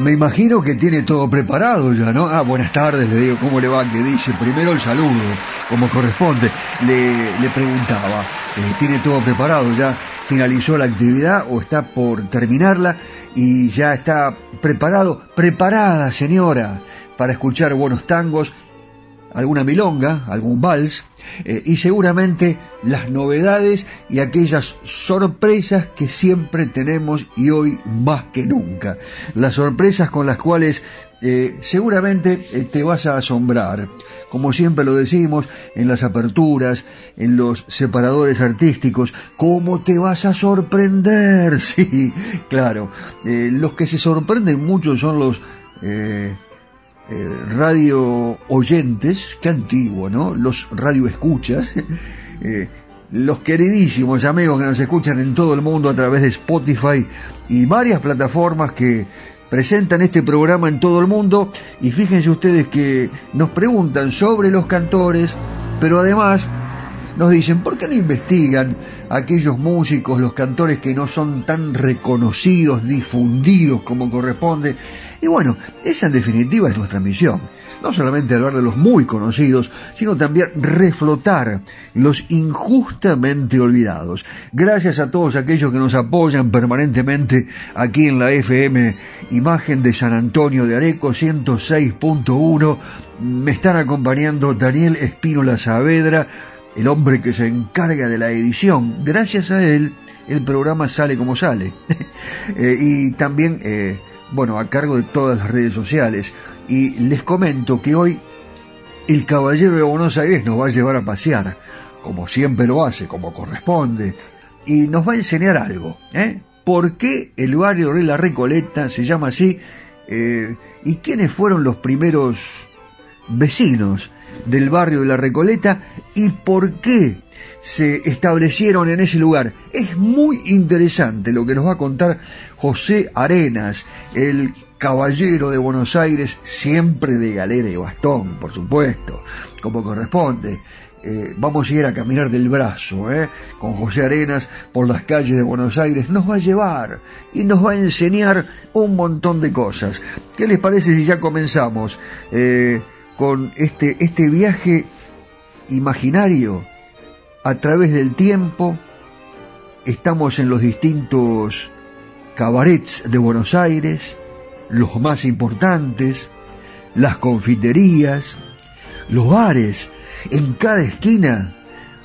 Me imagino que tiene todo preparado ya, ¿no? Ah, buenas tardes, le digo, ¿cómo le va? Le dice, primero el saludo, como corresponde. Le, le preguntaba, eh, ¿tiene todo preparado ya? ¿Finalizó la actividad o está por terminarla? Y ya está preparado, preparada, señora, para escuchar buenos tangos alguna milonga, algún vals, eh, y seguramente las novedades y aquellas sorpresas que siempre tenemos y hoy más que nunca. Las sorpresas con las cuales eh, seguramente eh, te vas a asombrar. Como siempre lo decimos en las aperturas, en los separadores artísticos, ¿cómo te vas a sorprender? Sí, claro. los que se sorprenden mucho son los eh, radio oyentes, qué antiguo, ¿no? Los radio escuchas, eh, los queridísimos amigos que nos escuchan en todo el mundo a través de Spotify y varias plataformas que presentan este programa en todo el mundo y fíjense ustedes que nos preguntan sobre los cantores, pero además nos dicen, ¿por qué no investigan aquellos músicos, los cantores que no son tan reconocidos, difundidos como corresponde? Y bueno, esa en definitiva es nuestra misión. No solamente hablar de los muy conocidos, sino también reflotar los injustamente olvidados. Gracias a todos aquellos que nos apoyan permanentemente aquí en la FM Imagen de San Antonio de Areco 106.1. Me están acompañando Daniel Espínola Saavedra, el hombre que se encarga de la edición. Gracias a él, el programa sale como sale. Eh, y también eh, bueno, a cargo de todas las redes sociales. Y les comento que hoy el caballero de Buenos Aires nos va a llevar a pasear, como siempre lo hace, como corresponde, y nos va a enseñar algo, ¿eh? ¿Por qué el barrio de la Recoleta se llama así? Eh, ¿Y quiénes fueron los primeros vecinos del barrio de la Recoleta? ¿Y por qué se establecieron en ese lugar? Es muy interesante lo que nos va a contar José Arenas, el caballero de Buenos Aires, siempre de galera y bastón, por supuesto, como corresponde. Eh, vamos a ir a caminar del brazo, ¿eh? con José Arenas por las calles de Buenos Aires, nos va a llevar y nos va a enseñar un montón de cosas. ¿Qué les parece si ya comenzamos eh, con este, este viaje imaginario a través del tiempo? Estamos en los distintos cabarets de Buenos Aires, los más importantes, las confiterías, los bares, en cada esquina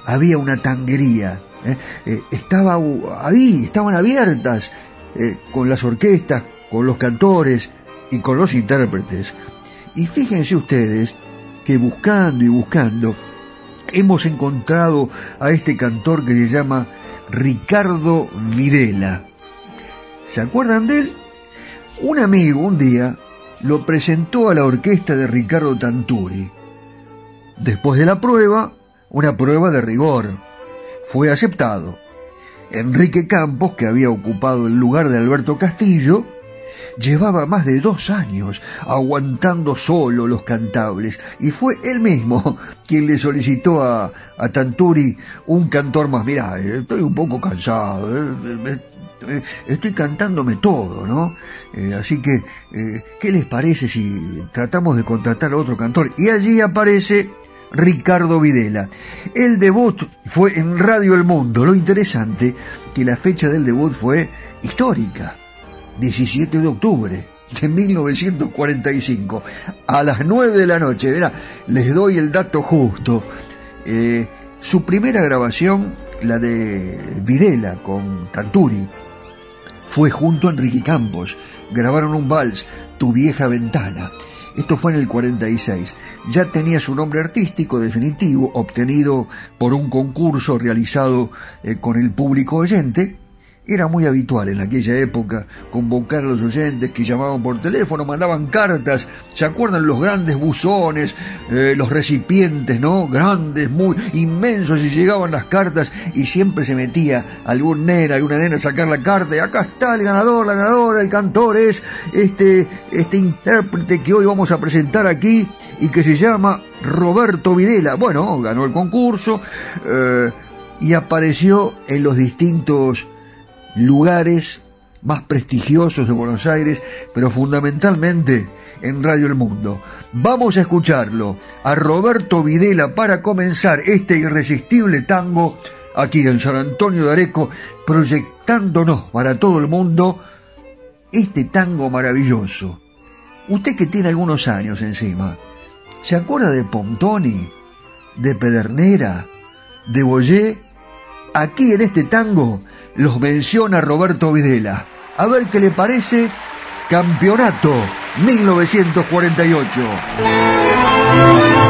había una tanguería. ¿eh? Eh, estaba ahí, estaban abiertas eh, con las orquestas, con los cantores y con los intérpretes. Y fíjense ustedes que buscando y buscando hemos encontrado a este cantor que se llama Ricardo Videla. ¿Se acuerdan de él? Un amigo un día lo presentó a la orquesta de Ricardo Tanturi Después de la prueba, una prueba de rigor, fue aceptado. Enrique Campos, que había ocupado el lugar de Alberto Castillo, llevaba más de dos años aguantando solo los cantables y fue él mismo quien le solicitó a, Tanturi un cantor más. Mirá, estoy un poco cansado, eh, eh, estoy cantándome todo, ¿no? Eh, así que, ¿qué les parece si tratamos de contratar a otro cantor? Y allí aparece Ricardo Videla. El debut fue en Radio El Mundo. Lo interesante que la fecha del debut fue histórica, 17 de octubre de 1945, a las 9 de la noche. Verá, les doy el dato justo. Eh, su primera grabación, la de Videla con Tanturi, fue junto a Enrique Campos. Grabaron un vals, Tu vieja ventana. Esto fue en el 46. Ya tenía su nombre artístico definitivo, obtenido por un concurso realizado eh, con el público oyente, era muy habitual en aquella época convocar a los oyentes que llamaban por teléfono, mandaban cartas, ¿se acuerdan los grandes buzones, eh, los recipientes, ¿no? Grandes, muy inmensos y llegaban las cartas y siempre se metía algún nena, alguna nena a sacar la carta y acá está el ganador, la ganadora, el cantor es este, este intérprete que hoy vamos a presentar aquí y que se llama Roberto Videla. Bueno, ganó el concurso eh, y apareció en los distintos lugares más prestigiosos de Buenos Aires, pero fundamentalmente en Radio El Mundo. Vamos a escucharlo a Roberto Videla para comenzar este irresistible tango aquí en San Antonio de Areco, proyectándonos para todo el mundo este tango maravilloso. Usted que tiene algunos años encima, ¿se acuerda de Pontoni, de Pedernera, de Boyé? Aquí en este tango los menciona Roberto Videla. A ver qué le parece Campeonato 1948.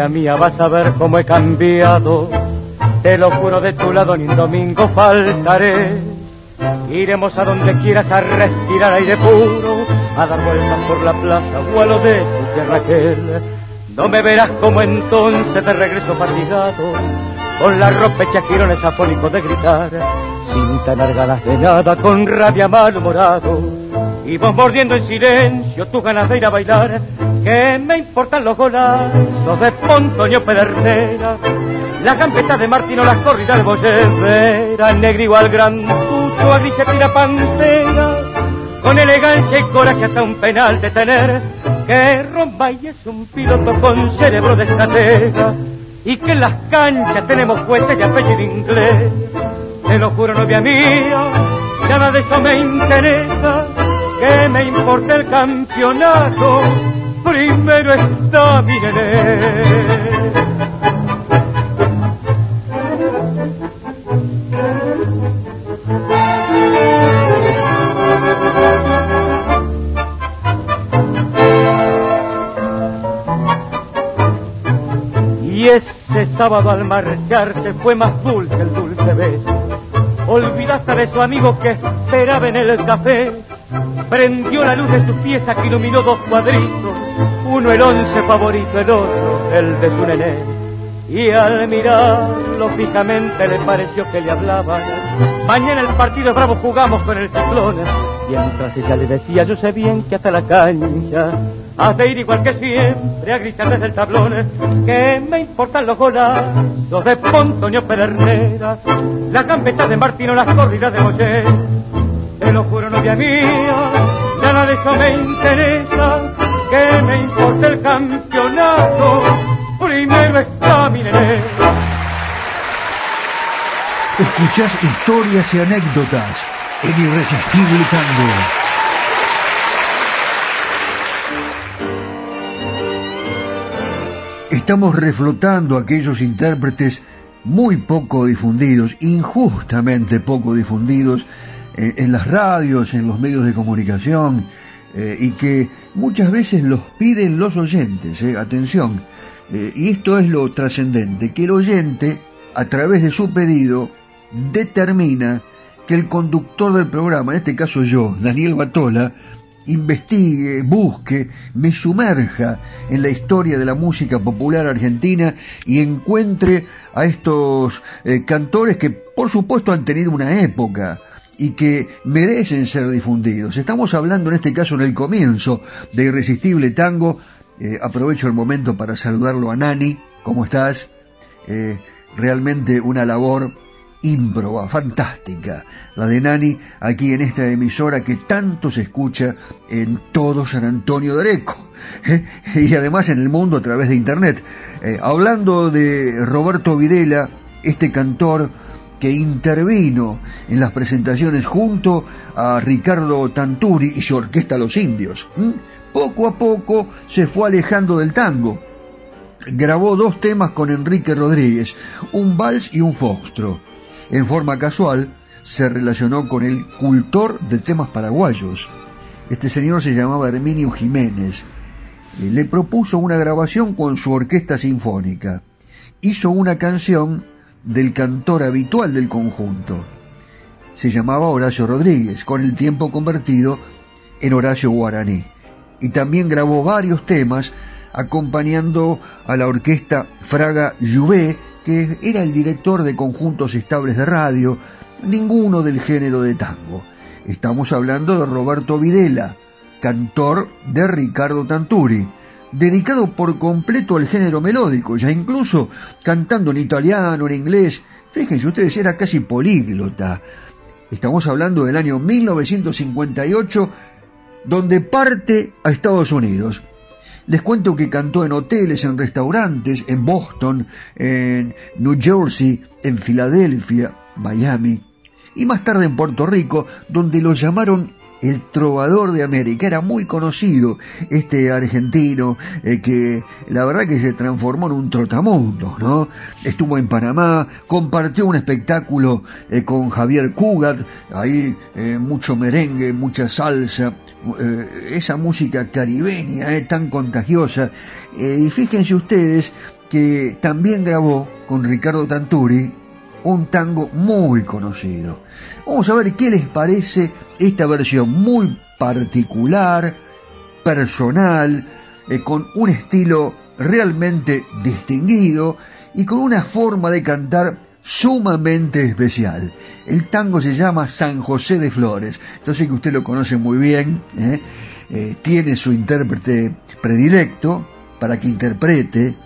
Novia mía, vas a ver cómo he cambiado. Te lo juro de tu lado, ni un domingo faltaré. Iremos a donde quieras a respirar aire puro, a dar vueltas por la plaza o a lo de tu tierra aquel no me verás como entonces de regreso fatigado, con la ropa hecha girones afónicos de gritar, sin tener ganas de nada, con rabia malhumorado, y vos mordiendo en silencio tus ganas de ir a bailar, que me importan los golazos de Pontoño Pedernera, las gambetas de Martino, las corridas Bollevera, negro igual gran tuto, a grise tira pantera, con elegancia y coraje hasta un penal de tener, que Rombay es un piloto con cerebro de estratega, y que en las canchas tenemos jueces de apellido inglés. Te lo juro, novia mía, nada de eso me interesa, que me importa el campeonato, primero está mi nené. Y ese sábado al marcharse fue más dulce el dulce beso. Olvidaste de su amigo que esperaba en el café. Prendió la luz de su pieza que iluminó dos cuadritos. Uno el once favorito, el otro el de su nené. Y al mirarlo fijamente le pareció que le hablaban. Mañana el partido bravo jugamos con el ciclón. Mientras ella le decía, yo sé bien que hasta la cancha has de ir igual que siempre a gritar desde el tablón que me importan los golazos de Pontoño Pedernera, la campeta de Martino, las corridas de Moller. Te lo juro, novia mía, nada de eso me interesa, que me importa el campeonato, primero. Escuchás historias y anécdotas en Irresistible Tango. Estamos reflotando aquellos intérpretes muy poco difundidos, injustamente poco difundidos eh, en las radios, en los medios de comunicación, eh, y que muchas veces los piden los oyentes. Eh, atención, y esto es lo trascendente, que el oyente, a través de su pedido, determina que el conductor del programa, en este caso yo, Daniel Batola, investigue, busque, me sumerja en la historia de la música popular argentina y encuentre a estos eh, cantores que por supuesto han tenido una época y que merecen ser difundidos. Estamos hablando en este caso en el comienzo de Irresistible Tango. Eh, aprovecho el momento para saludarlo a Nani. ¿Cómo estás? Eh, realmente una labor ímproba, fantástica, la de Nani aquí en esta emisora que tanto se escucha en todo San Antonio de Areco ¿eh? y además en el mundo a través de internet. Eh, hablando de Roberto Videla, este cantor que intervino en las presentaciones junto a Ricardo Tanturi y su orquesta Los Indios. Poco a poco se fue alejando del tango. Grabó dos temas con Enrique Rodríguez, un vals y un foxtro en forma casual, se relacionó con el cultor de temas paraguayos. Este señor se llamaba Herminio Jiménez. Eh, le propuso una grabación con su orquesta sinfónica. Hizo una canción del cantor habitual del conjunto. Se llamaba Horacio Rodríguez, con el tiempo convertido en Horacio Guaraní. Y también grabó varios temas acompañando a la orquesta Fraga Juvé que era el director de conjuntos estables de radio, ninguno del género de tango. Estamos hablando de Roberto Videla, cantor de Ricardo Tanturi, dedicado por completo al género melódico, ya incluso cantando en italiano, en inglés. Fíjense ustedes, era casi políglota. Estamos hablando del año 1958, donde parte a Estados Unidos. Les cuento que cantó en hoteles, en restaurantes, en Boston, en New Jersey, en Filadelfia, Miami y más tarde en Puerto Rico, donde lo llamaron el trovador de América. Era muy conocido este argentino eh, que la verdad que se transformó en un trotamundo, ¿no? Estuvo en Panamá, compartió un espectáculo eh, con Javier Cugat, ahí eh, mucho merengue, mucha salsa, esa música caribeña tan contagiosa. y fíjense ustedes que también grabó con Ricardo Tanturi un tango muy conocido. Vamos a ver qué les parece esta versión muy particular, personal, eh, con un estilo realmente distinguido y con una forma de cantar sumamente especial. El tango se llama San José de Flores. Yo sé que usted lo conoce muy bien. ¿eh? Eh, tiene su intérprete predilecto para que interprete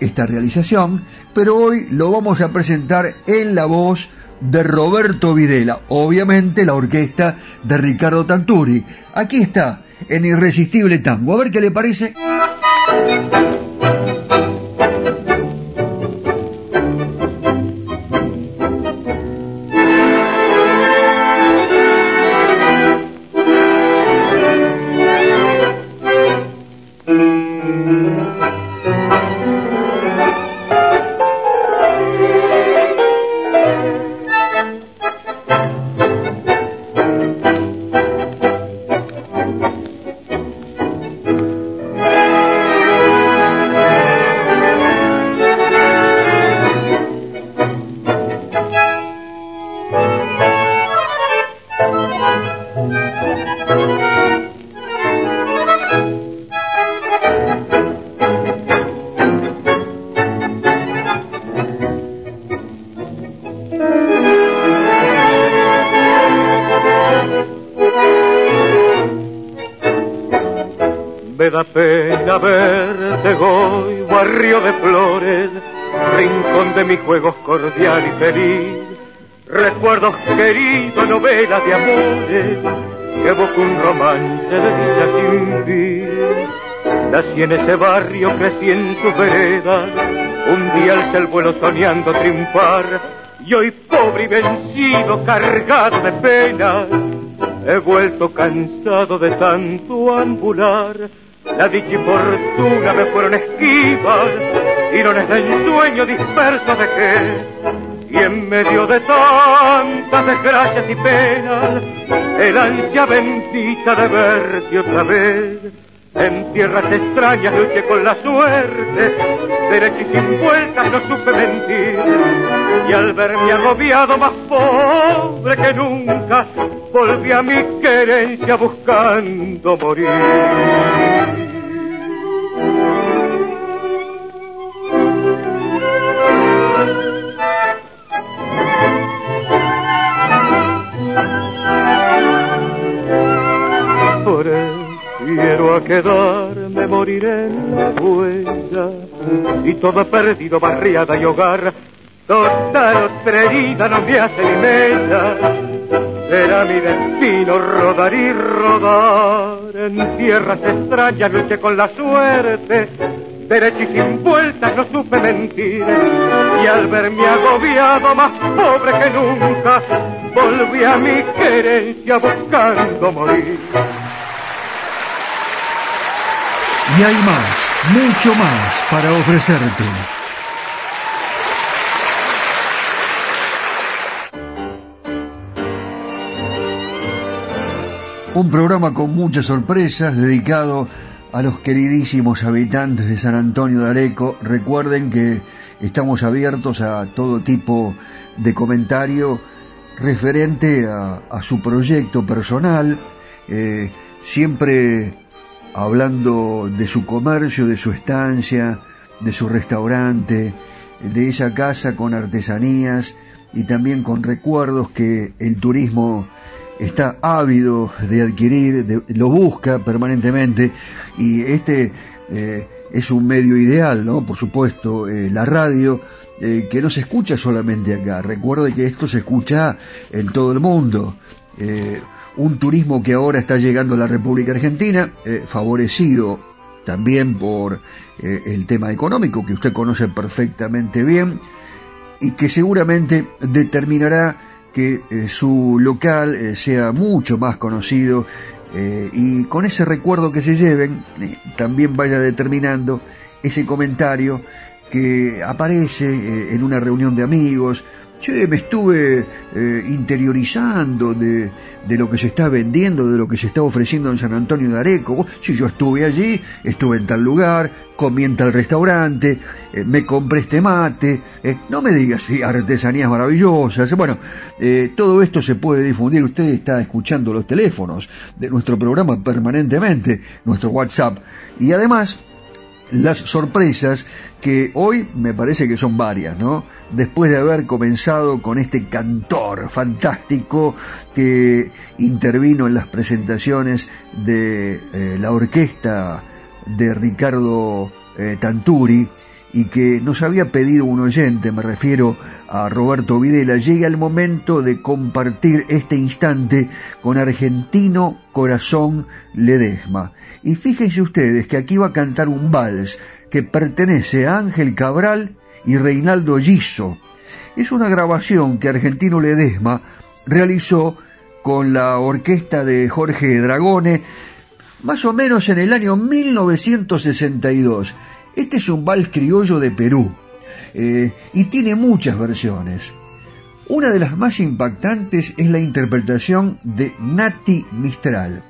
esta realización, pero hoy lo vamos a presentar en la voz de Roberto Videla, obviamente la orquesta de Ricardo Tanturi. Aquí está, en Irresistible Tango. A ver qué le parece. Juegos cordial y feliz, recuerdos queridos, novelas de amores, que evoca un romance de dicha sin fin. Nací en ese barrio, crecí en su vereda, un día alcé el vuelo soñando triunfar, y hoy pobre y vencido, cargado de pena, he vuelto cansado de tanto ambular, la dicha y fortuna me fueron esquivas, tirones del sueño dispersos dejé y en medio de tantas desgracias y penas el ansia bendita de verte otra vez en tierras extrañas luché con la suerte derecho y sin vueltas no supe mentir. Y al verme agobiado más pobre que nunca volví a mi querencia buscando morir Quiero quedarme, moriré en la huella y todo perdido, barriada y hogar. Toda otra herida no me hace ni mella. Será mi destino rodar y rodar en tierras extrañas, luché con la suerte. Derecho y sin vueltas no supe mentir y al verme agobiado más pobre que nunca volví a mi querencia buscando morir. Y hay más, mucho más para ofrecerte. Un programa con muchas sorpresas dedicado a los queridísimos habitantes de San Antonio de Areco. Recuerden que estamos abiertos a todo tipo de comentario referente a, su proyecto personal, eh, siempre hablando de su comercio, de su estancia, de su restaurante, de esa casa con artesanías y también con recuerdos que el turismo está ávido de adquirir, lo busca permanentemente y este eh, es un medio ideal, ¿no? Por supuesto, eh, la radio, eh, que no se escucha solamente acá. Recuerde que esto se escucha en todo el mundo un turismo que ahora está llegando a la República Argentina, eh, favorecido también por eh, el tema económico que usted conoce perfectamente bien y que seguramente determinará que eh, su local sea mucho más conocido y con ese recuerdo que se lleven también vaya determinando ese comentario que aparece en una reunión de amigos. Che, me estuve interiorizando de, de lo que se está vendiendo, de lo que se está ofreciendo en San Antonio de Areco. Si yo estuve allí, estuve en tal lugar, comí en tal restaurante, eh, me compré este mate, eh, no me digas, sí, artesanías maravillosas. Bueno, eh, todo esto se puede difundir. Usted está escuchando los teléfonos de nuestro programa permanentemente, nuestro WhatsApp. Y además, las sorpresas que hoy me parece que son varias, ¿no? Después de haber comenzado con este cantor fantástico que intervino en las presentaciones de eh, la orquesta de Ricardo eh, Tanturi, y que nos había pedido un oyente, me refiero a Roberto Videla, llega el momento de compartir este instante con Argentino Corazón Ledesma. Y fíjense ustedes que aquí va a cantar un vals que pertenece a Ángel Cabral y Reinaldo Giso. Es una grabación que Argentino Ledesma realizó con la orquesta de Jorge Dragone, más o menos en el año 1962 este es un vals criollo de Perú eh, y tiene muchas versiones. Una de las más impactantes es la interpretación de Nati Mistral.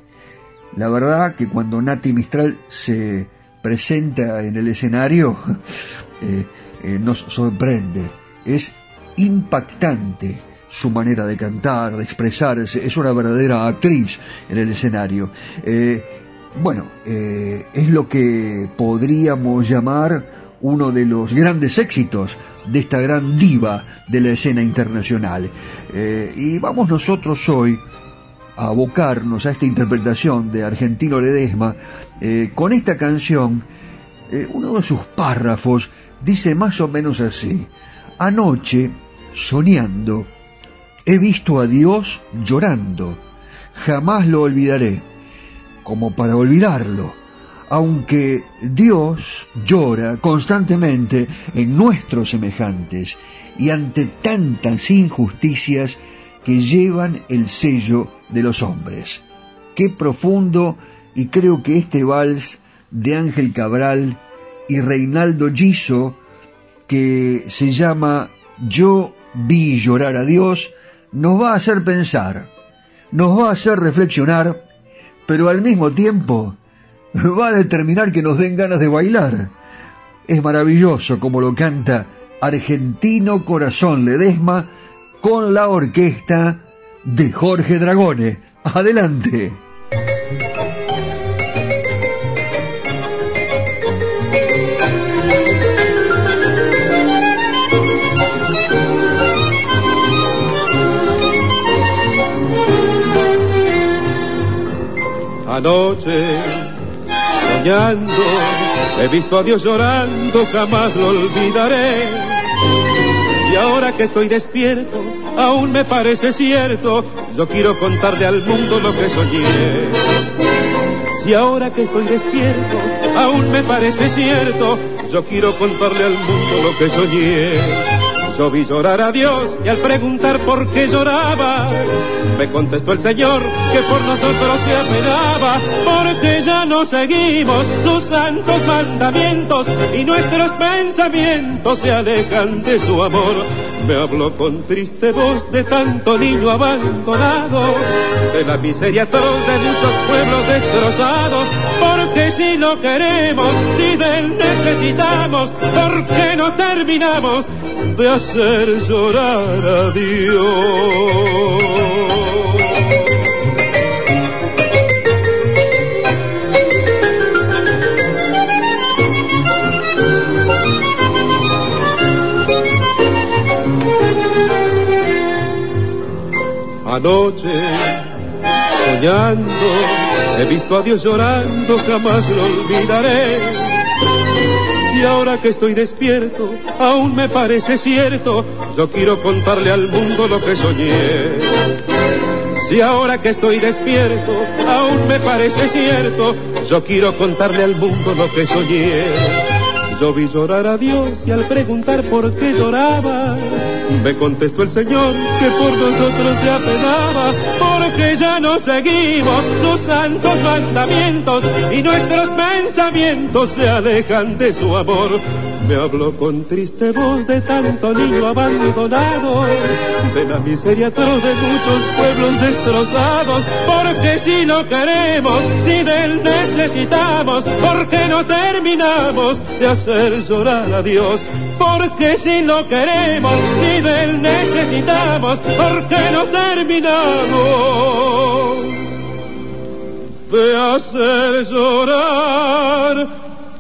La verdad que cuando Nati Mistral se presenta en el escenario eh, eh, nos sorprende. Es impactante su manera de cantar, de expresarse. Es una verdadera actriz en el escenario. Bueno, eh, es lo que podríamos llamar uno de los grandes éxitos de esta gran diva de la escena internacional. Eh, y vamos nosotros hoy a abocarnos a esta interpretación de Argentino Ledesma eh, con esta canción. uno de sus párrafos dice más o menos así. Anoche, soñando, he visto a Dios llorando. Jamás lo olvidaré como para olvidarlo, aunque Dios llora constantemente en nuestros semejantes y ante tantas injusticias que llevan el sello de los hombres. Qué profundo y creo que este vals de Ángel Cabral y Reinaldo Giso, que se llama Yo vi llorar a Dios, nos va a hacer pensar, nos va a hacer reflexionar pero al mismo tiempo va a determinar que nos den ganas de bailar. Es maravilloso como lo canta Argentino Corazón Ledesma con la orquesta de Jorge Dragone. Adelante. Anoche, soñando, he visto a Dios llorando, jamás lo olvidaré. Y ahora que estoy despierto, aún me parece cierto, yo quiero contarle al mundo lo que soñé. Si ahora que estoy despierto, aún me parece cierto, yo quiero contarle al mundo lo que soñé. Yo vi llorar a Dios y al preguntar por qué lloraba, me contestó el Señor que por nosotros se apenaba, porque ya no seguimos sus santos mandamientos y nuestros pensamientos se alejan de su amor. Me habló con triste voz de tanto niño abandonado, de la miseria atroz de muchos pueblos destrozados, porque si lo queremos, si de él necesitamos, ¿por qué no terminamos de hacer llorar a Dios. Anoche, soñando, he visto a Dios llorando, jamás lo olvidaré y ahora que estoy despierto, aún me parece cierto, yo quiero contarle al mundo lo que soñé. Si ahora que estoy despierto, aún me parece cierto, yo quiero contarle al mundo lo que soñé. Yo vi llorar a Dios y al preguntar por qué lloraba, me contestó el Señor que por nosotros se apenaba, porque ya no seguimos sus santos mandamientos y nuestros pensamientos se alejan de su amor. Me habló con triste voz de tanto niño abandonado, de la miseria atroz de muchos pueblos destrozados, porque si no queremos, si de él necesitamos, porque no terminamos de hacer llorar a Dios, porque si no queremos, si de él necesitamos, porque no terminamos de hacer llorar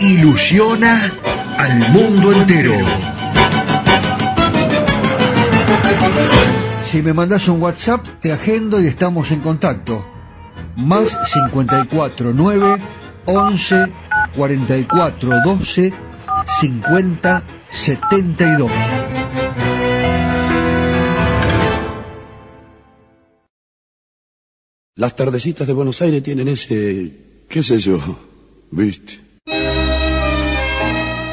ilusiona al mundo entero. Si me mandas un WhatsApp, te agendo y estamos en contacto. Más 54 9 11 44 12 50 72. Las tardecitas de Buenos Aires tienen ese, qué sé yo, viste.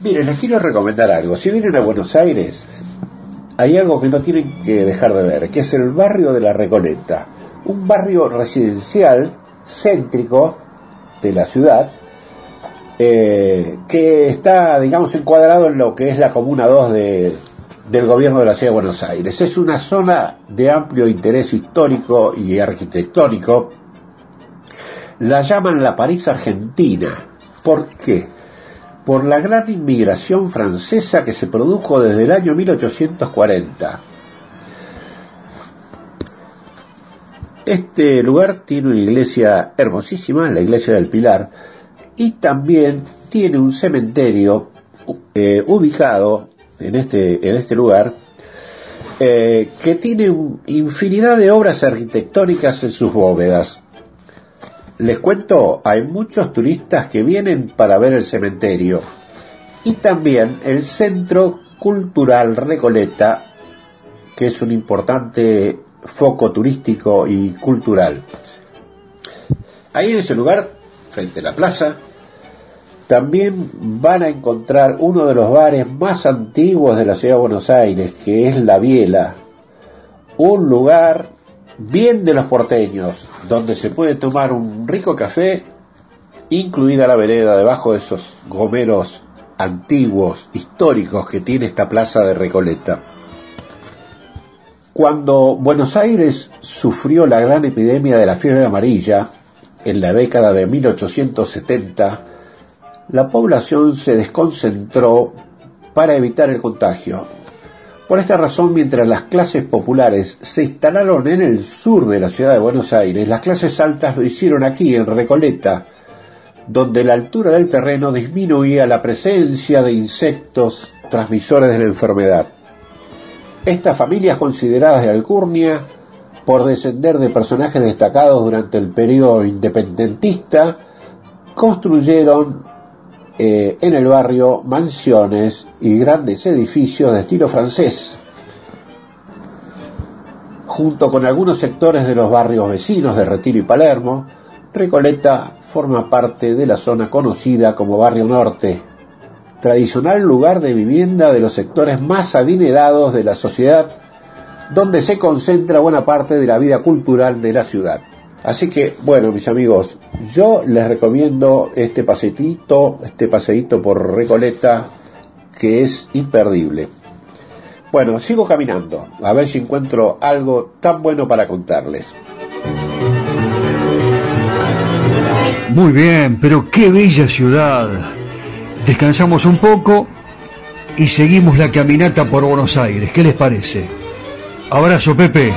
Mire, les quiero recomendar algo. Si vienen a Buenos Aires, hay algo que no tienen que dejar de ver, que es el barrio de la Recoleta. Un barrio residencial, céntrico de la ciudad, eh, que está, digamos, encuadrado en lo que es la Comuna 2 del gobierno de la Ciudad de Buenos Aires. Es una zona de amplio interés histórico y arquitectónico. La llaman la París Argentina. ¿Por qué? Por la gran inmigración francesa que se produjo desde el año 1840. Este lugar tiene una iglesia hermosísima, la iglesia del Pilar, y también tiene un cementerio eh, ubicado en este, en este lugar eh, que tiene infinidad de obras arquitectónicas en sus bóvedas. Les cuento, hay muchos turistas que vienen para ver el cementerio y también el Centro Cultural Recoleta, que es un importante foco turístico y cultural. Ahí en ese lugar, frente a la plaza, también van a encontrar uno de los bares más antiguos de la ciudad de Buenos Aires, que es La Biela, un lugar bien de los porteños, donde se puede tomar un rico café incluida la vereda debajo de esos gomeros antiguos, históricos que tiene esta plaza de Recoleta. Cuando Buenos Aires sufrió la gran epidemia de la fiebre amarilla en la década de 1870, la población se desconcentró para evitar el contagio. Por esta razón, mientras las clases populares se instalaron en el sur de la ciudad de Buenos Aires, las clases altas lo hicieron aquí, en Recoleta, donde la altura del terreno disminuía la presencia de insectos transmisores de la enfermedad. Estas familias consideradas de Alcurnia, por descender de personajes destacados durante el periodo independentista, construyeron eh, en el barrio mansiones y grandes edificios de estilo francés, junto con algunos sectores de los barrios vecinos de Retiro y Palermo, Recoleta forma parte de la zona conocida como Barrio Norte, tradicional lugar de vivienda de los sectores más adinerados de la sociedad, donde se concentra buena parte de la vida cultural de la ciudad. Así que, bueno, mis amigos, yo les recomiendo este paseito, este paseíto por Recoleta, que es imperdible. Bueno, sigo caminando, a ver si encuentro algo tan bueno para contarles. Muy bien, pero qué bella ciudad. Descansamos un poco y seguimos la caminata por Buenos Aires. ¿Qué les parece? Abrazo, Pepe.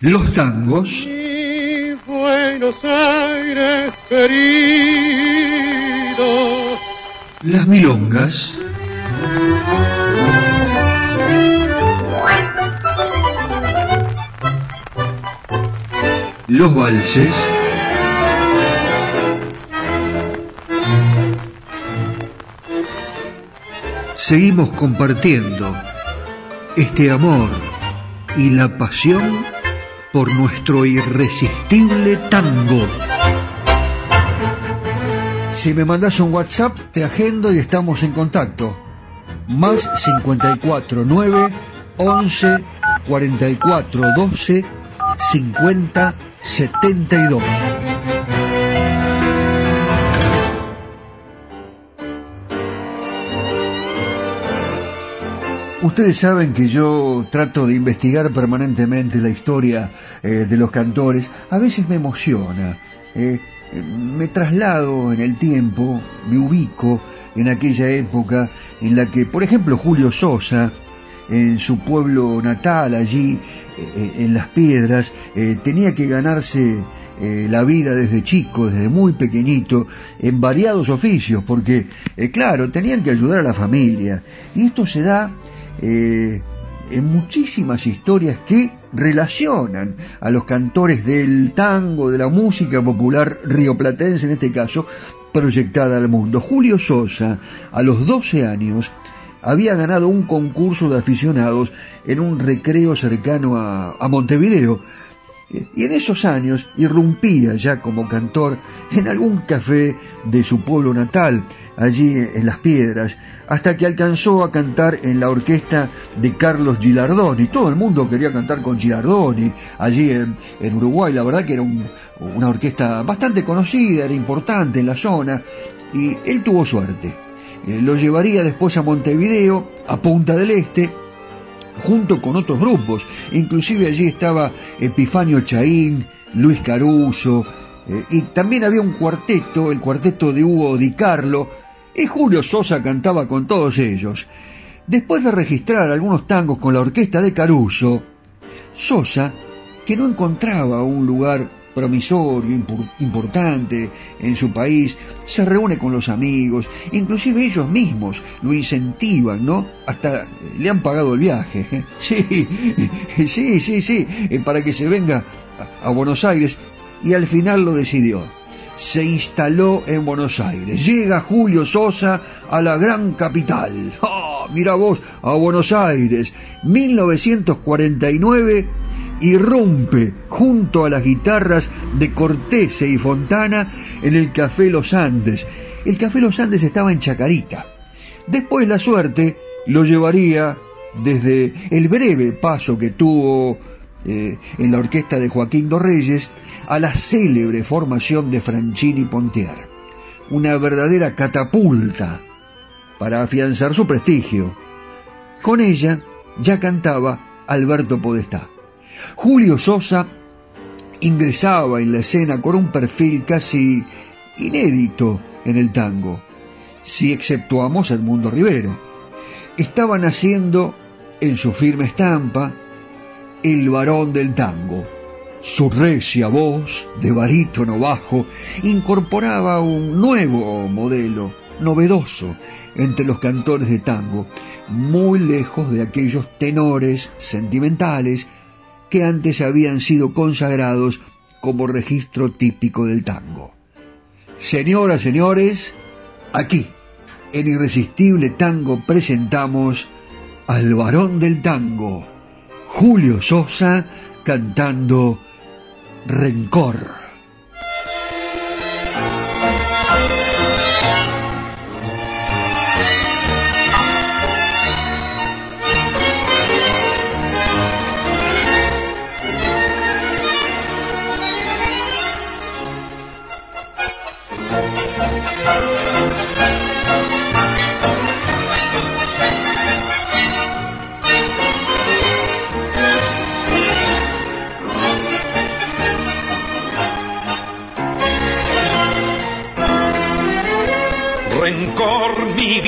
Los tangos. Buenos Aires querido. Las milongas. Los valses. Seguimos compartiendo este amor y la pasión por nuestro irresistible tango. Si me mandas un WhatsApp, te agendo y estamos en contacto. Más 54 9 11 44 12 50 72. Ustedes saben que yo trato de investigar permanentemente la historia eh, de los cantores. A veces me emociona. eh, me traslado en el tiempo, me ubico en aquella época en la que, por ejemplo, Julio Sosa, en su pueblo natal, allí eh, en Las Piedras, eh, tenía que ganarse eh, la vida desde chico, desde muy pequeñito, en variados oficios, porque, eh, claro, tenían que ayudar a la familia. Y esto se da eh, en muchísimas historias que relacionan a los cantores del tango, de la música popular rioplatense en este caso, proyectada al mundo. Julio Sosa, a los 12 años, había ganado un concurso de aficionados en un recreo cercano a, a Montevideo. Y en esos años irrumpía ya como cantor en algún café de su pueblo natal, allí en Las Piedras, hasta que alcanzó a cantar en la orquesta de Carlos Gilardoni. Todo el mundo quería cantar con Gilardoni allí en, en Uruguay. La verdad que era un- una orquesta bastante conocida, era importante en la zona, y él tuvo suerte. Eh, Lo llevaría después a Montevideo, a Punta del Este, junto con otros grupos. Inclusive allí estaba Epifanio Chaín, Luis Caruso, eh, y también había un cuarteto, el cuarteto de Hugo Di Carlo, y Julio Sosa cantaba con todos ellos. Después de registrar algunos tangos con la orquesta de Caruso, Sosa, que no encontraba un lugar promisorio, impor- importante en su país, se reúne con los amigos, inclusive ellos mismos lo incentivan, ¿no? Hasta le han pagado el viaje. Sí, sí, sí, sí, eh, para que se venga a Buenos Aires y al final lo decidió. Se instaló en Buenos Aires. Llega Julio Sosa a la gran capital. ¡Ah! Mira vos, a Buenos Aires. 1949 irrumpe junto a las guitarras de Cortese y Fontana en el Café Los Andes. El Café Los Andes estaba en Chacarita. Después la suerte lo llevaría desde el breve paso que tuvo eh, en la orquesta de Joaquín Dos Reyes a la célebre formación de Franchini Pontier, una verdadera catapulta para afianzar su prestigio. Con ella ya cantaba Alberto Podestá. Julio Sosa ingresaba en la escena con un perfil casi inédito en el tango, si exceptuamos Edmundo Rivero. Estaba naciendo en su firme estampa el varón del tango. Su recia voz, de barítono bajo, incorporaba un nuevo modelo, novedoso, entre los cantores de tango, muy lejos de aquellos tenores sentimentales que antes habían sido consagrados como registro típico del tango. Señoras, señores, aquí, en Irresistible Tango, presentamos al varón del tango, Julio Sosa, cantando Rencor.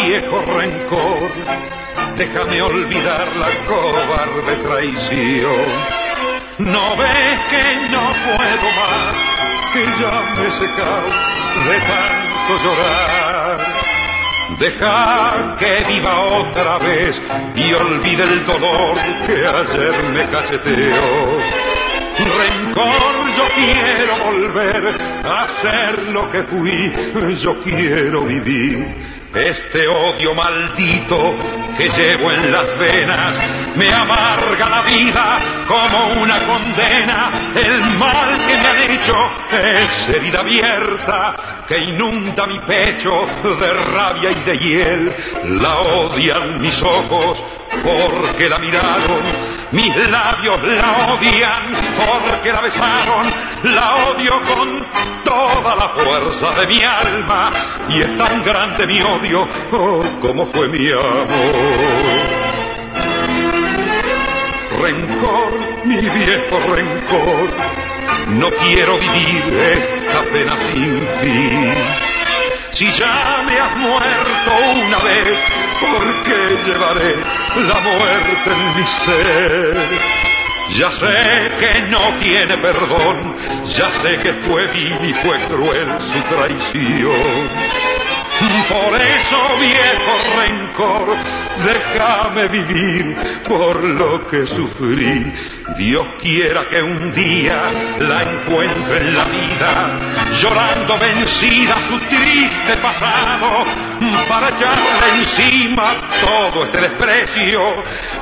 Viejo rencor, déjame olvidar la cobarde traición. No ves que no puedo más, que ya me he secado de tanto llorar. Deja que viva otra vez y olvide el dolor que ayer me cacheteó. Rencor, yo quiero volver a ser lo que fui, yo quiero vivir este odio maldito que llevo en las venas me amarga la vida como una condena. El mal que me han hecho es herida abierta que inunda mi pecho de rabia y de hiel. La odian mis ojos porque la miraron, mis labios la odian porque la besaron, la odio con toda la fuerza de mi alma y es tan grande mi odio oh, como fue mi amor. Rencor, mi viejo rencor, no quiero vivir esta pena sin fin. Si ya me has muerto una vez, ¿por qué llevaré la muerte en mi ser? Ya sé que no tiene perdón, ya sé que fue vil y fue cruel su traición. Por eso, viejo rencor, déjame vivir por lo que sufrí. Dios quiera que un día la encuentre en la vida, llorando vencida su triste pasado, para echarle encima todo este desprecio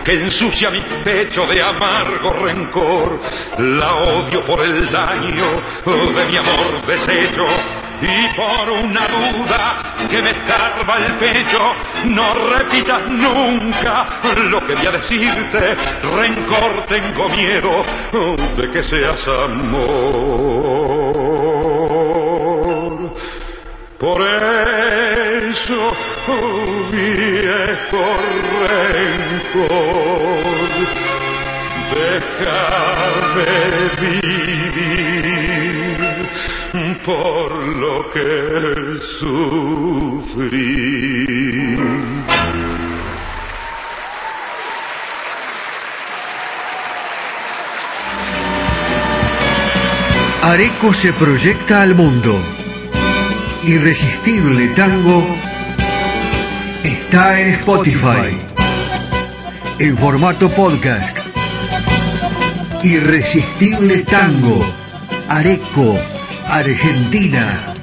que ensucia mi pecho de amargo rencor. La odio por el daño de mi amor deshecho y por una duda que me escarba el pecho, no repitas nunca lo que voy a decirte, rencor tengo miedo de que seas amor. Por eso, viejo rencor, déjame vivir por lo que sufrí. Areco se proyecta al mundo. Irresistible Tango está en Spotify. En formato podcast. Irresistible Tango. Areco Argentina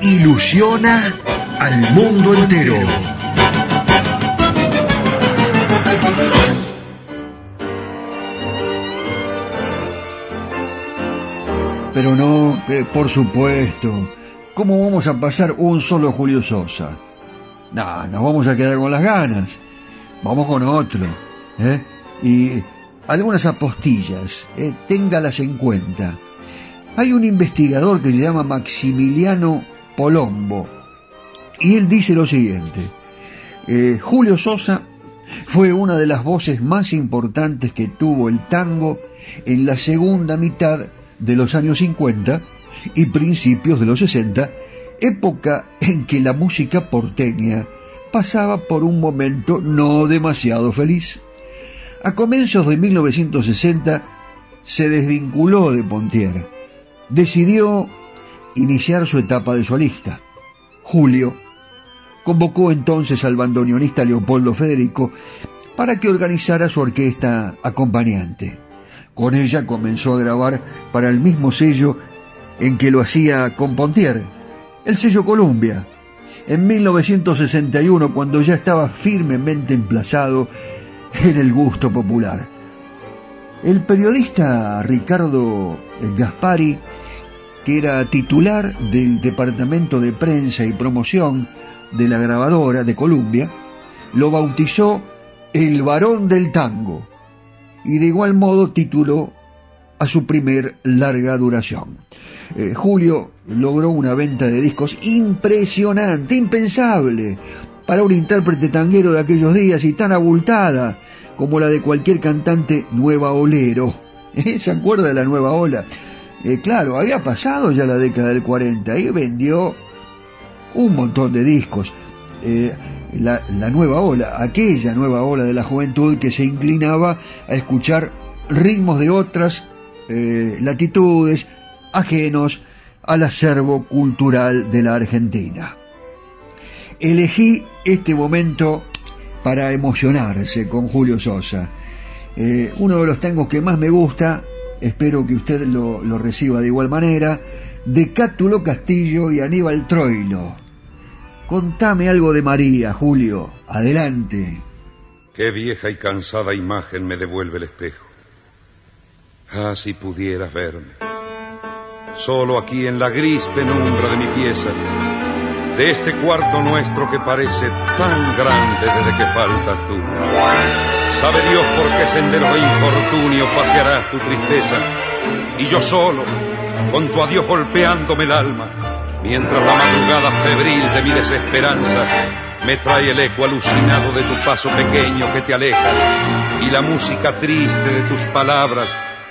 ilusiona al mundo entero. Pero no, eh, por supuesto. ¿Cómo vamos a pasar un solo Julio Sosa? No, nos vamos a quedar con las ganas. Vamos con otro. ¿eh? Y algunas apostillas, ¿eh? téngalas en cuenta Hay un investigador que se llama Maximiliano Polombo y él dice lo siguiente. eh, Julio Sosa fue una de las voces más importantes que tuvo el tango en la segunda mitad de los años 50 y principios de los 60, época en que la música porteña pasaba por un momento no demasiado feliz. A comienzos de 1960 se desvinculó de Pontier. Decidió iniciar su etapa de solista. Julio convocó entonces al bandoneonista Leopoldo Federico para que organizara su orquesta acompañante. Con ella comenzó a grabar para el mismo sello en que lo hacía con Pontier, el sello Columbia. En 1961, cuando ya estaba firmemente emplazado en el gusto popular. El periodista Ricardo Gaspari, que era titular del Departamento de Prensa y Promoción de la grabadora de Columbia, lo bautizó el varón del tango y de igual modo tituló a su primer larga duración. Eh, Julio logró una venta de discos impresionante, impensable, para un intérprete tanguero de aquellos días y tan abultada como la de cualquier cantante nueva olero. ¿Eh? ¿Se acuerda de la nueva ola? Eh, claro, había pasado ya la década del 40 y vendió un montón de discos. Eh, la, la, nueva ola, aquella nueva ola de la juventud que se inclinaba a escuchar ritmos de otras eh, latitudes ajenos al acervo cultural de la Argentina. Elegí este momento para emocionarse con Julio Sosa. Eh, uno de los tangos que más me gusta, espero que usted lo, lo reciba de igual manera, de Cátulo Castillo y Aníbal Troilo. Contame algo de María, Julio. Adelante. Qué vieja y cansada imagen me devuelve el espejo. Ah, si pudieras verme. Solo aquí en la gris penumbra de mi pieza, de este cuarto nuestro que parece tan grande desde que faltas tú. Sabe Dios por qué sendero de infortunio pasearás tu tristeza. Y yo solo, con tu adiós golpeándome el alma, mientras la madrugada febril de mi desesperanza me trae el eco alucinado de tu paso pequeño que te aleja y la música triste de tus palabras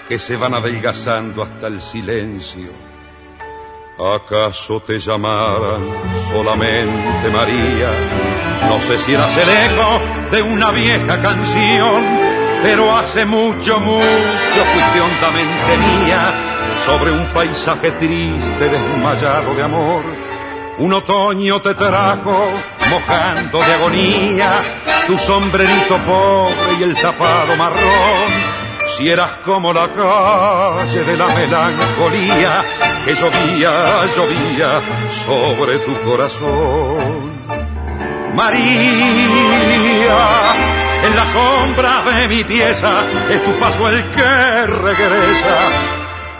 que se van adelgazando hasta el silencio. ¿Acaso te llamaran solamente María? No sé si eras el eco de una vieja canción, pero hace mucho, mucho fuiste hondamente mía sobre un paisaje triste desmayado de amor. Un otoño te trajo mojando de agonía tu sombrerito pobre y el tapado marrón. Si eras como la calle de la melancolía que llovía, llovía sobre tu corazón. María, en la sombra de mi pieza es tu paso el que regresa.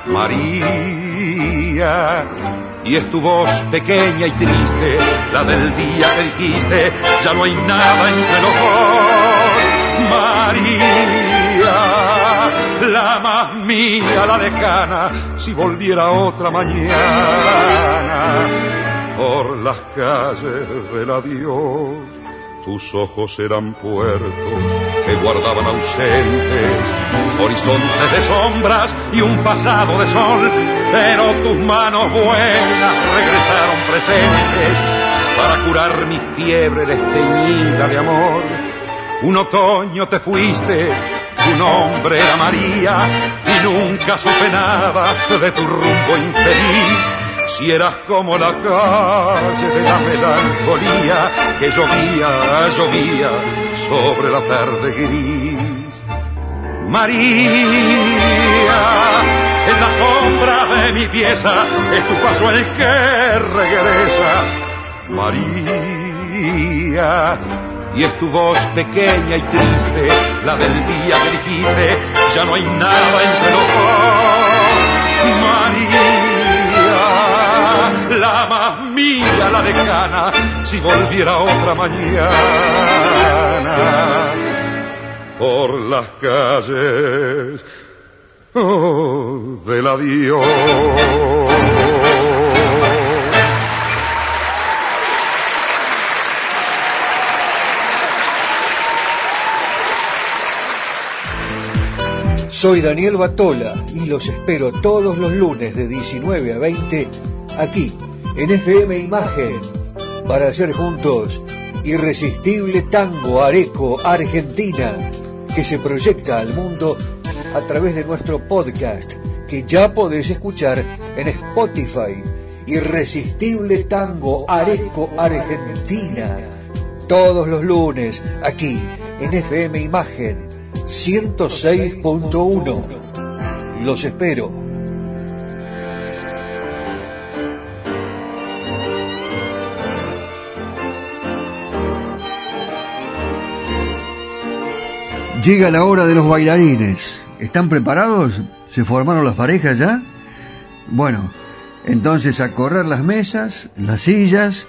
María, y es tu voz pequeña y triste, la del día que dijiste, ya no hay nada entre los dos. María, la más mía, la lejana, si volviera otra mañana por las calles del adiós. Tus ojos eran puertos que guardaban ausentes, horizontes de sombras y un pasado de sol, pero tus manos buenas regresaron presentes para curar mi fiebre desteñida de amor. Un otoño te fuiste, tu nombre era María y nunca supe nada de tu rumbo infeliz si eras como la calle de la melancolía que llovía, llovía sobre la tarde gris. María, en la sombra de mi pieza es tu paso el que regresa. María, y es tu voz pequeña y triste, la del día que dijiste, ya no hay nada entre los dos. Más mía, la lejana, si volviera otra mañana por las calles oh, del adiós. Soy Daniel Batola y los espero todos los lunes de 19 a 20 aquí en FM Imagen para hacer juntos Irresistible Tango Areco Argentina que se proyecta al mundo a través de nuestro podcast que ya podés escuchar en Spotify. Irresistible Tango Areco Argentina. Todos los lunes aquí en FM Imagen 106.1. Los espero. Llega la hora de los bailarines. ¿Están preparados? ¿Se formaron las parejas ya? Bueno, entonces a correr las mesas, las sillas,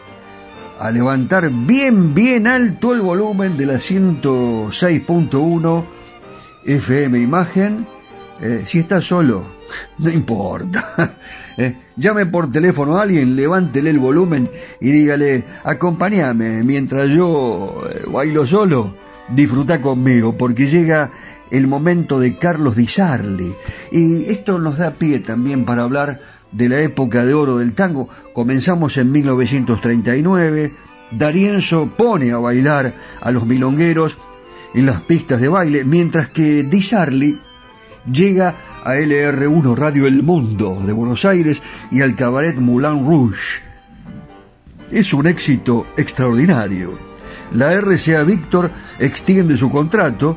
a levantar bien, bien alto el volumen de la 106.1 FM Imagen. Eh, si está solo, no importa. Eh, llame por teléfono a alguien, levántele el volumen y dígale, acompáñame mientras yo eh, bailo solo disfruta conmigo, porque llega el momento de Carlos Di Sarli. Y esto nos da pie también para hablar de la época de oro del tango. Comenzamos en 1939, Darienzo pone a bailar a los milongueros en las pistas de baile, mientras que Di Sarli llega a LR1 Radio El Mundo de Buenos Aires y al cabaret Moulin Rouge. Es un éxito extraordinario la RCA Víctor extiende su contrato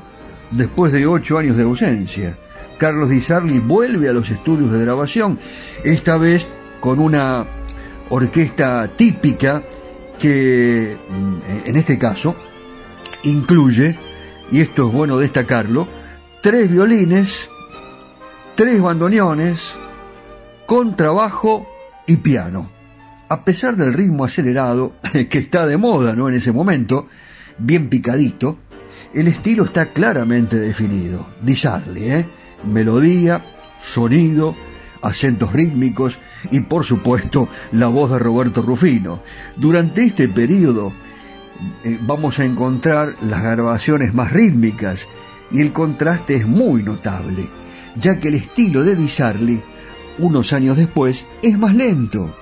después de ocho años de ausencia. Carlos Di Sarli vuelve a los estudios de grabación, esta vez con una orquesta típica que mm, en este caso incluye, y esto es bueno destacarlo, tres violines, tres bandoneones, contrabajo y piano a pesar del ritmo acelerado que está de moda ¿no? en ese momento, bien picadito, el estilo está claramente definido. Di ¿eh? melodía, sonido, acentos rítmicos y por supuesto la voz de Roberto Rufino. Durante este periodo eh, vamos a encontrar las grabaciones más rítmicas y el contraste es muy notable, ya que el estilo de Di unos años después, es más lento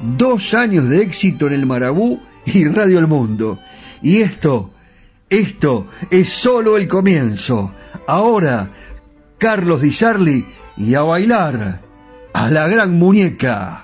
dos años de éxito en el Marabú y Radio El Mundo. Y esto, esto es solo el comienzo. Ahora, Carlos Di Sarli y a bailar a la gran muñeca.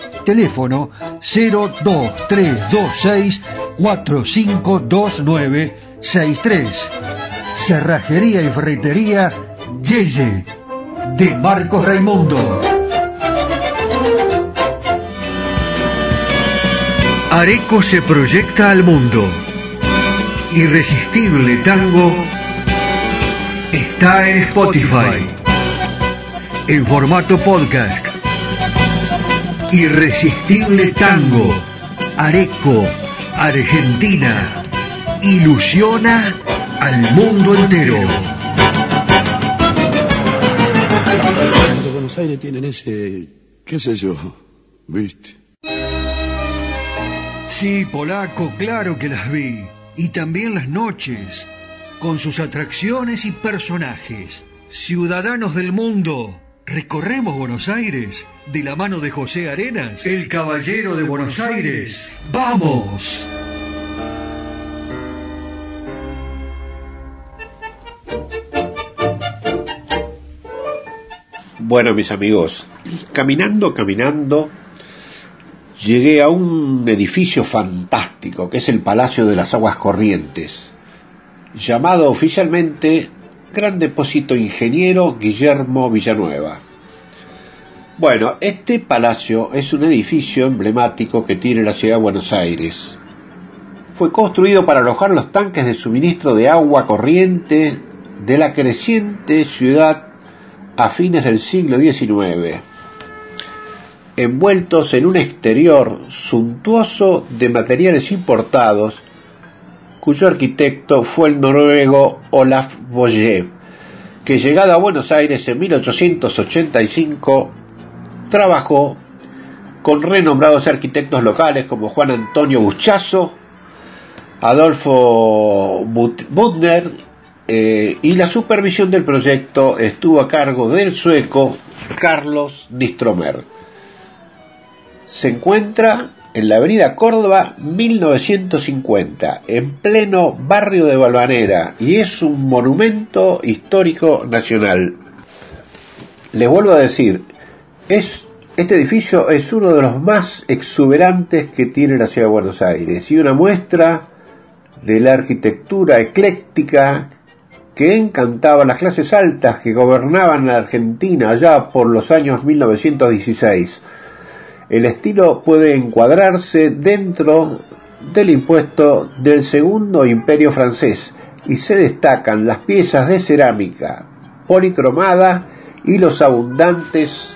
Teléfono 02326 4529 63. Cerrajería y ferretería Yeye de Marcos Raimundo. Areco se proyecta al mundo. Irresistible Tango está en Spotify. En formato podcast. Irresistible Tango. Areco, Argentina ilusiona al mundo entero. Buenos Aires tienen ese, qué sé yo, viste. Sí, polaco, claro que las vi. Y también las noches, con sus atracciones y personajes. Ciudadanos del mundo, recorremos Buenos Aires de la mano de José Arenas, el caballero de Buenos Aires. ¡Vamos! Bueno, mis amigos, caminando, caminando, llegué a un edificio fantástico que es el Palacio de las Aguas Corrientes, llamado oficialmente Gran Depósito Ingeniero Guillermo Villanueva. Bueno, este palacio es un edificio emblemático que tiene la ciudad de Buenos Aires. Fue construido para alojar los tanques de suministro de agua corriente de la creciente ciudad a fines del siglo XIX, envueltos en un exterior suntuoso de materiales importados, cuyo arquitecto fue el noruego Olaf Boye, que llegado a Buenos Aires en 1885, trabajó con renombrados arquitectos locales como Juan Antonio Buchazo, Adolfo Butner eh, y la supervisión del proyecto estuvo a cargo del sueco Carlos Nistromer. Se encuentra en la avenida Córdoba 1950, en pleno barrio de Balvanera, y es un monumento histórico nacional. Les vuelvo a decir, es, este edificio es uno de los más exuberantes que tiene la ciudad de Buenos Aires y una muestra de la arquitectura ecléctica que encantaba a las clases altas que gobernaban la Argentina allá por los años 1916. El estilo puede encuadrarse dentro del impuesto del segundo imperio francés y se destacan las piezas de cerámica policromada y los abundantes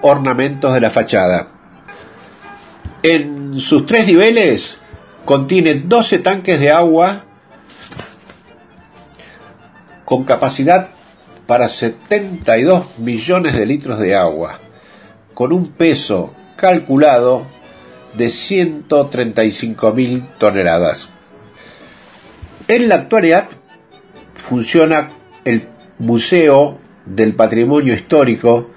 ornamentos de la fachada. En sus tres niveles contiene 12 tanques de agua con capacidad para 72 millones de litros de agua, con un peso calculado de 135 mil toneladas. En la actualidad funciona el Museo del Patrimonio Histórico,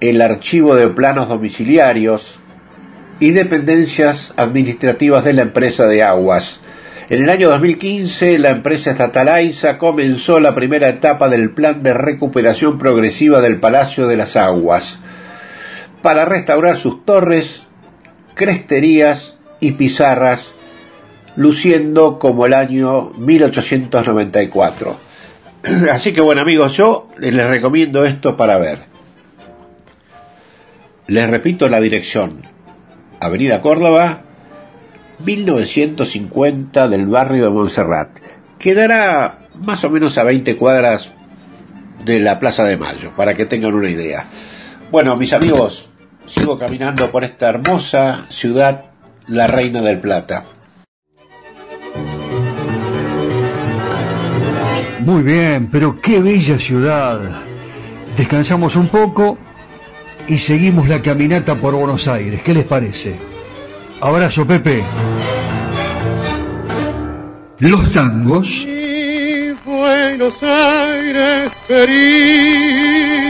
el Archivo de Planos Domiciliarios y dependencias administrativas de la empresa de aguas. En el año 2015, la empresa estatal AISA comenzó la primera etapa del plan de recuperación progresiva del Palacio de las Aguas para restaurar sus torres, cresterías y pizarras, luciendo como el año 1894. Así que bueno amigos, yo les recomiendo esto para ver. Les repito la dirección. Avenida Córdoba, 1950 del barrio de Montserrat. Quedará más o menos a 20 cuadras de la Plaza de Mayo, para que tengan una idea. Bueno, mis amigos, sigo caminando por esta hermosa ciudad, la Reina del Plata. Muy bien, pero qué bella ciudad. Descansamos un poco y seguimos la caminata por Buenos Aires. ¿Qué les parece? Abrazo, Pepe. Los tangos. Buenos Aires querido.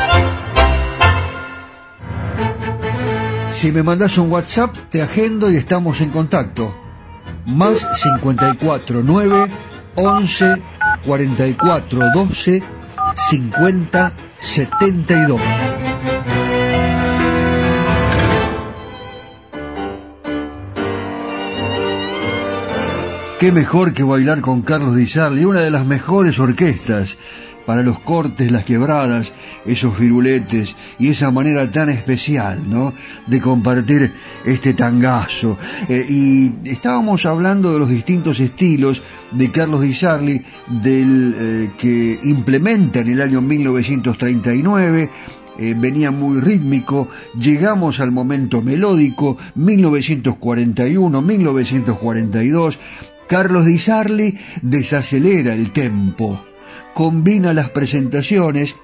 Si me mandas un WhatsApp, te agendo y estamos en contacto. Más 54 9 11 44 12 50 72. Qué mejor que bailar con Carlos Di Sarli, una de las mejores orquestas para los cortes, las quebradas, esos firuletes y esa manera tan especial, ¿no? De compartir este tangazo. Eh, y estábamos hablando de los distintos estilos de Carlos Di Sarli, del eh, que implementa en el año 1939 eh, venía muy rítmico, llegamos al momento melódico, 1941, 1942, Carlos Di Sarli desacelera el tempo, combina las presentaciones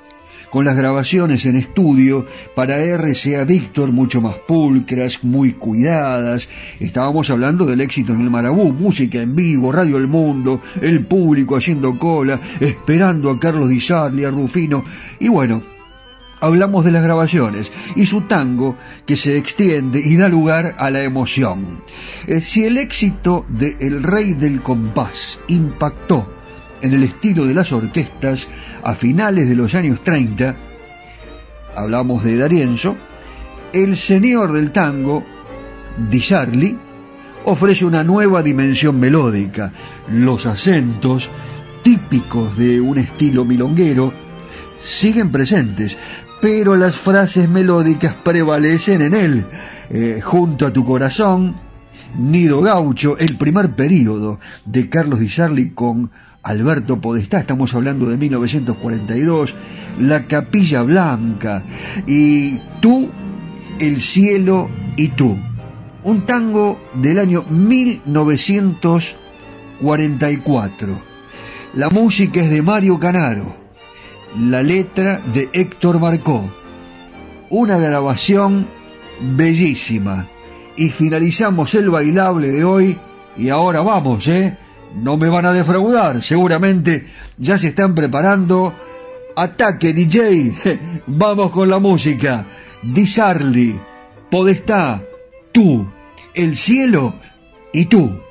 con las grabaciones en estudio para RCA Víctor mucho más pulcras, muy cuidadas. Estábamos hablando del éxito en el Marabú, música en vivo, Radio El Mundo, el público haciendo cola, esperando a Carlos Di Sarli, a Rufino, y bueno, hablamos de las grabaciones y su tango que se extiende y da lugar a la emoción. Eh, si el éxito de El Rey del Compás impactó en el estilo de las orquestas a finales de los años 30, hablamos de Darienzo, el señor del tango, Di Sarli, ofrece una nueva dimensión melódica, los acentos típicos de un estilo milonguero, siguen presentes, pero las frases melódicas prevalecen en él. Eh, junto a tu corazón, Nido Gaucho, el primer periodo de Carlos Di Sarli con Alberto Podestá, estamos hablando de 1942, La Capilla Blanca y Tú, el cielo y tú. Un tango del año 1944. La música es de Mario Canaro la letra de Héctor Marcó. Una grabación bellísima. Y finalizamos el bailable de hoy. Y ahora vamos, ¿eh? No me van a defraudar. Seguramente ya se están preparando. Ataque DJ. Vamos con la música. Disarli. Podestá. Tú. El cielo. Y tú.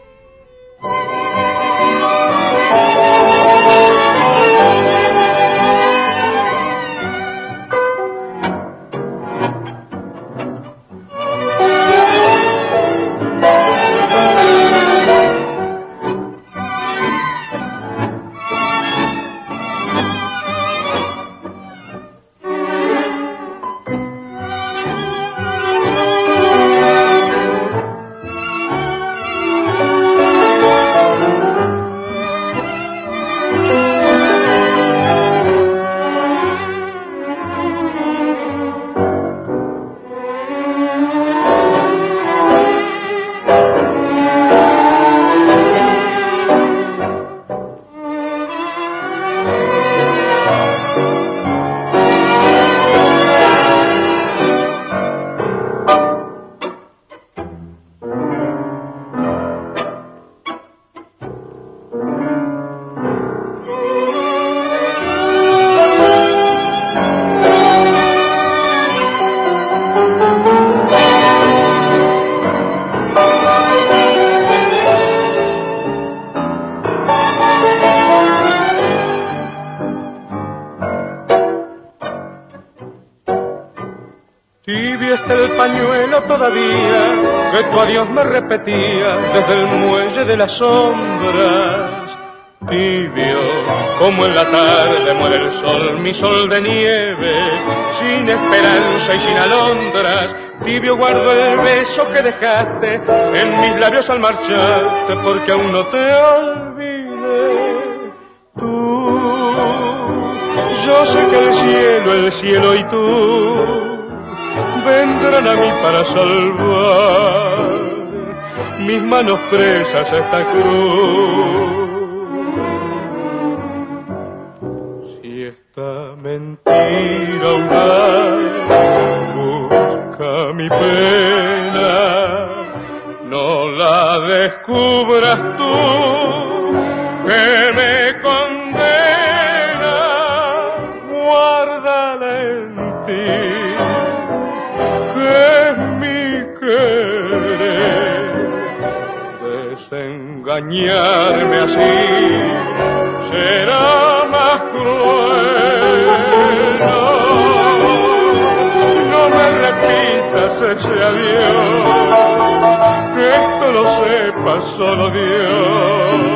Que tu adiós me repetía desde el muelle de las sombras. Tibio, como en la tarde muere el sol, mi sol de nieve, sin esperanza y sin alondras. Tibio guardo el beso que dejaste en mis labios al marcharte, porque aún no te olvidé. Tú, yo sé que el cielo, el cielo y tú vendrán a mí para salvar mis manos presas a esta cruz. Si esta mentira busca mi pena, no la descubras tú Desengañarme así será más cruel. No, me repitas ese adiós, que esto lo sepa solo Dios.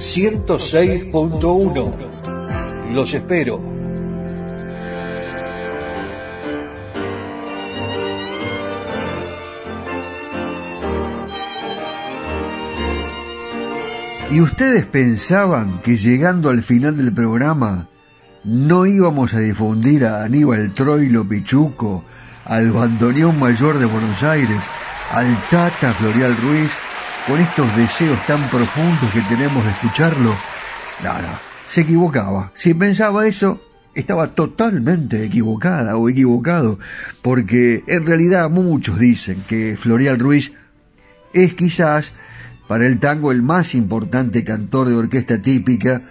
106.1. Los espero. ¿Y ustedes pensaban que llegando al final del programa no íbamos a difundir a Aníbal Troilo Pichuco, al bandoneón mayor de Buenos Aires, al Tata Florial Ruiz, con estos deseos tan profundos que tenemos de escucharlo? No, no, se equivocaba. Si pensaba eso, estaba totalmente equivocada o equivocado, porque en realidad muchos dicen que Florial Ruiz es quizás para el tango el más importante cantor de orquesta típica,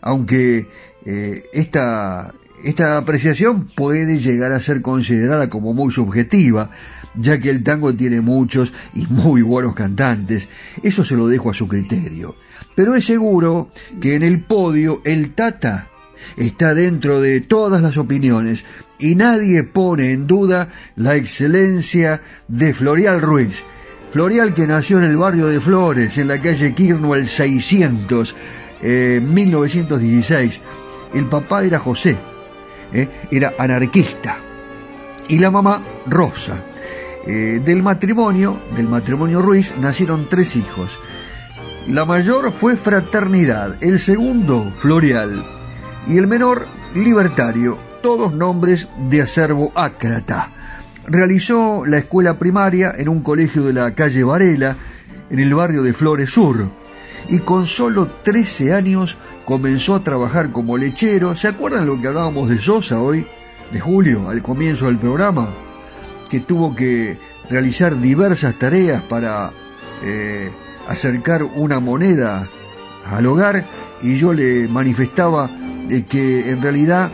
aunque eh, esta, esta apreciación puede llegar a ser considerada como muy subjetiva, ya que el tango tiene muchos y muy buenos cantantes, eso se lo dejo a su criterio. Pero es seguro que en el podio el Tata está dentro de todas las opiniones y nadie pone en duda la excelencia de Florial Ruiz, Florial que nació en el barrio de Flores, en la calle Quirno 600, eh, 1916. El papá era José, eh, era anarquista. Y la mamá Rosa. Eh, del matrimonio, del matrimonio Ruiz, nacieron tres hijos. La mayor fue Fraternidad, el segundo Florial y el menor Libertario, todos nombres de acervo ácrata. Realizó la escuela primaria en un colegio de la calle Varela, en el barrio de Flores Sur, y con solo 13 años comenzó a trabajar como lechero. ¿Se acuerdan lo que hablábamos de Sosa hoy, de Julio, al comienzo del programa? Que tuvo que realizar diversas tareas para eh, acercar una moneda al hogar y yo le manifestaba de que en realidad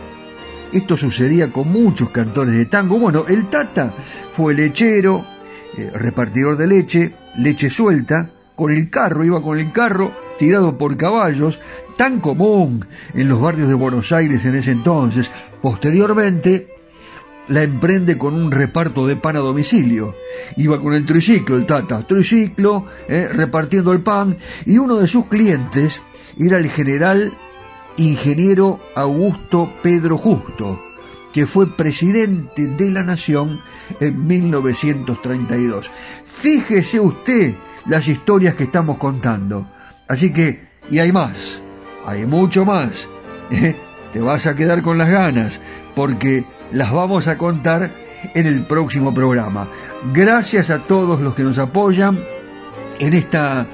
esto sucedía con muchos cantores de tango. Bueno, el Tata fue lechero, eh, repartidor de leche, leche suelta, con el carro, iba con el carro tirado por caballos, tan común en los barrios de Buenos Aires en ese entonces. Posteriormente, la emprende con un reparto de pan a domicilio. Iba con el triciclo, el Tata, triciclo, eh, repartiendo el pan, y uno de sus clientes era el general ingeniero Augusto Pedro Justo, que fue presidente de la Nación en 1932. Fíjese usted las historias que estamos contando. Así que, y hay más, hay mucho más. ¿eh? Te vas a quedar con las ganas, porque las vamos a contar en el próximo programa. Gracias a todos los que nos apoyan en esta,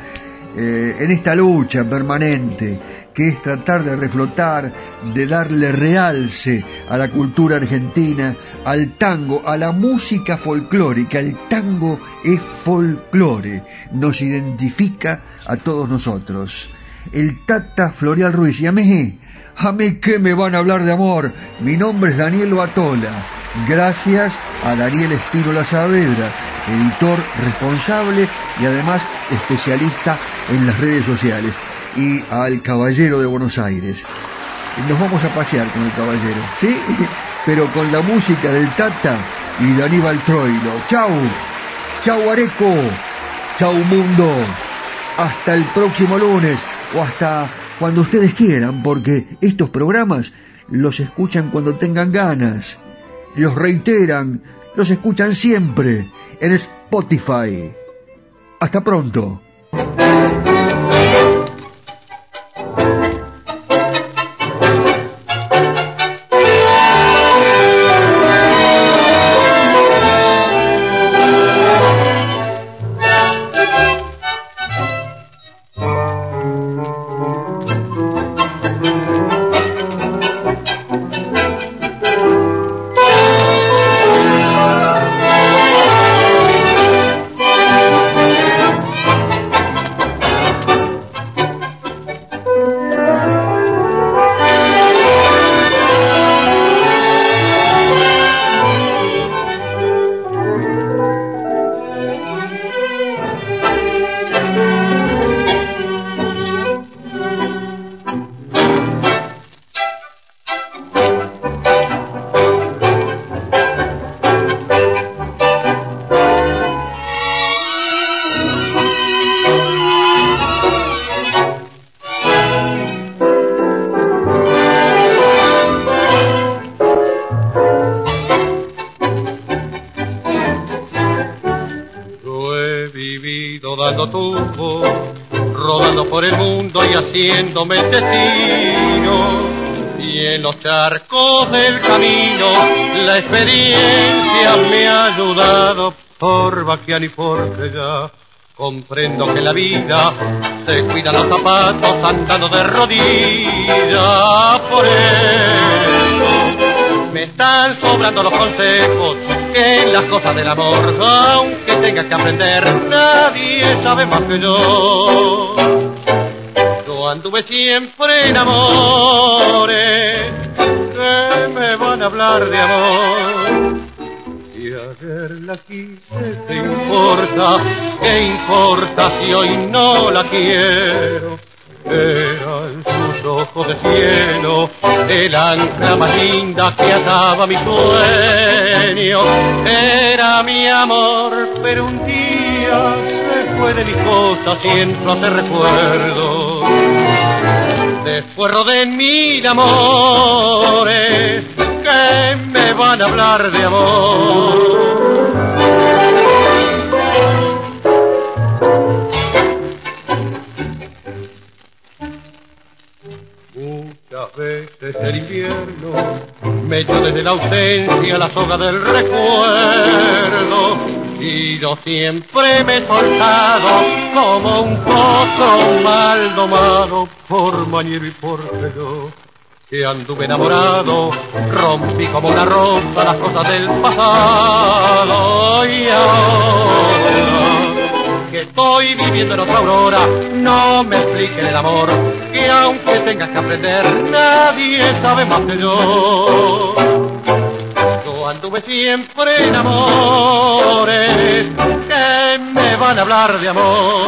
eh, en esta lucha permanente que es tratar de reflotar, de darle realce a la cultura argentina, al tango, a la música folclórica. El tango es folclore, nos identifica a todos nosotros. El Tata Florial Ruiz, y a mí, a mí que me van a hablar de amor. Mi nombre es Daniel Batola. Gracias a Daniel Espínola Saavedra, editor responsable y además especialista en las redes sociales y al Caballero de Buenos Aires. Nos vamos a pasear con el Caballero, ¿sí? Pero con la música del Tata y de Aníbal Troilo. ¡Chau! ¡Chau Areco! ¡Chau mundo! Hasta el próximo lunes o hasta cuando ustedes quieran, porque estos programas los escuchan cuando tengan ganas. Los reiteran, los escuchan siempre en Spotify. Hasta pronto. Haciéndome destino y en los charcos del camino la experiencia me ha ayudado por vaquiar y porque ya comprendo que la vida se cuida los zapatos andando de rodillas. Por eso me están sobrando los consejos que en las cosas del amor aunque tenga que aprender nadie sabe más que yo anduve siempre en amores que me van a hablar de amor. Y ayer la quise, ¿qué importa? ¿Qué importa si hoy no la quiero? Eran sus ojos de cielo, el ancla más linda que ataba mi sueño. Era mi amor, pero un día se fue de mis cosas y entró a hacer recuerdo Después de mil amores que me van a hablar de amor. Muchas veces el invierno me echó desde la ausencia la soga del recuerdo y yo siempre me he soltado como un pozo mal domado por mañero y por yo que anduve enamorado, rompí como una rosa las cosas del pasado. Y ahora que estoy viviendo en otra aurora, no me expliquen el amor, que aunque tengas que aprender, nadie sabe más que yo anduve siempre en amores que me van a hablar de amor.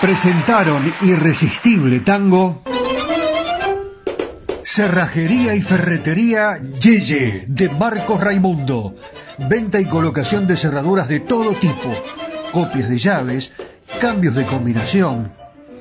Presentaron Irresistible Tango. Cerrajería y Ferretería Yeye de Marcos Raimundo. Venta y colocación de cerraduras de todo tipo. Copias de llaves, cambios de combinación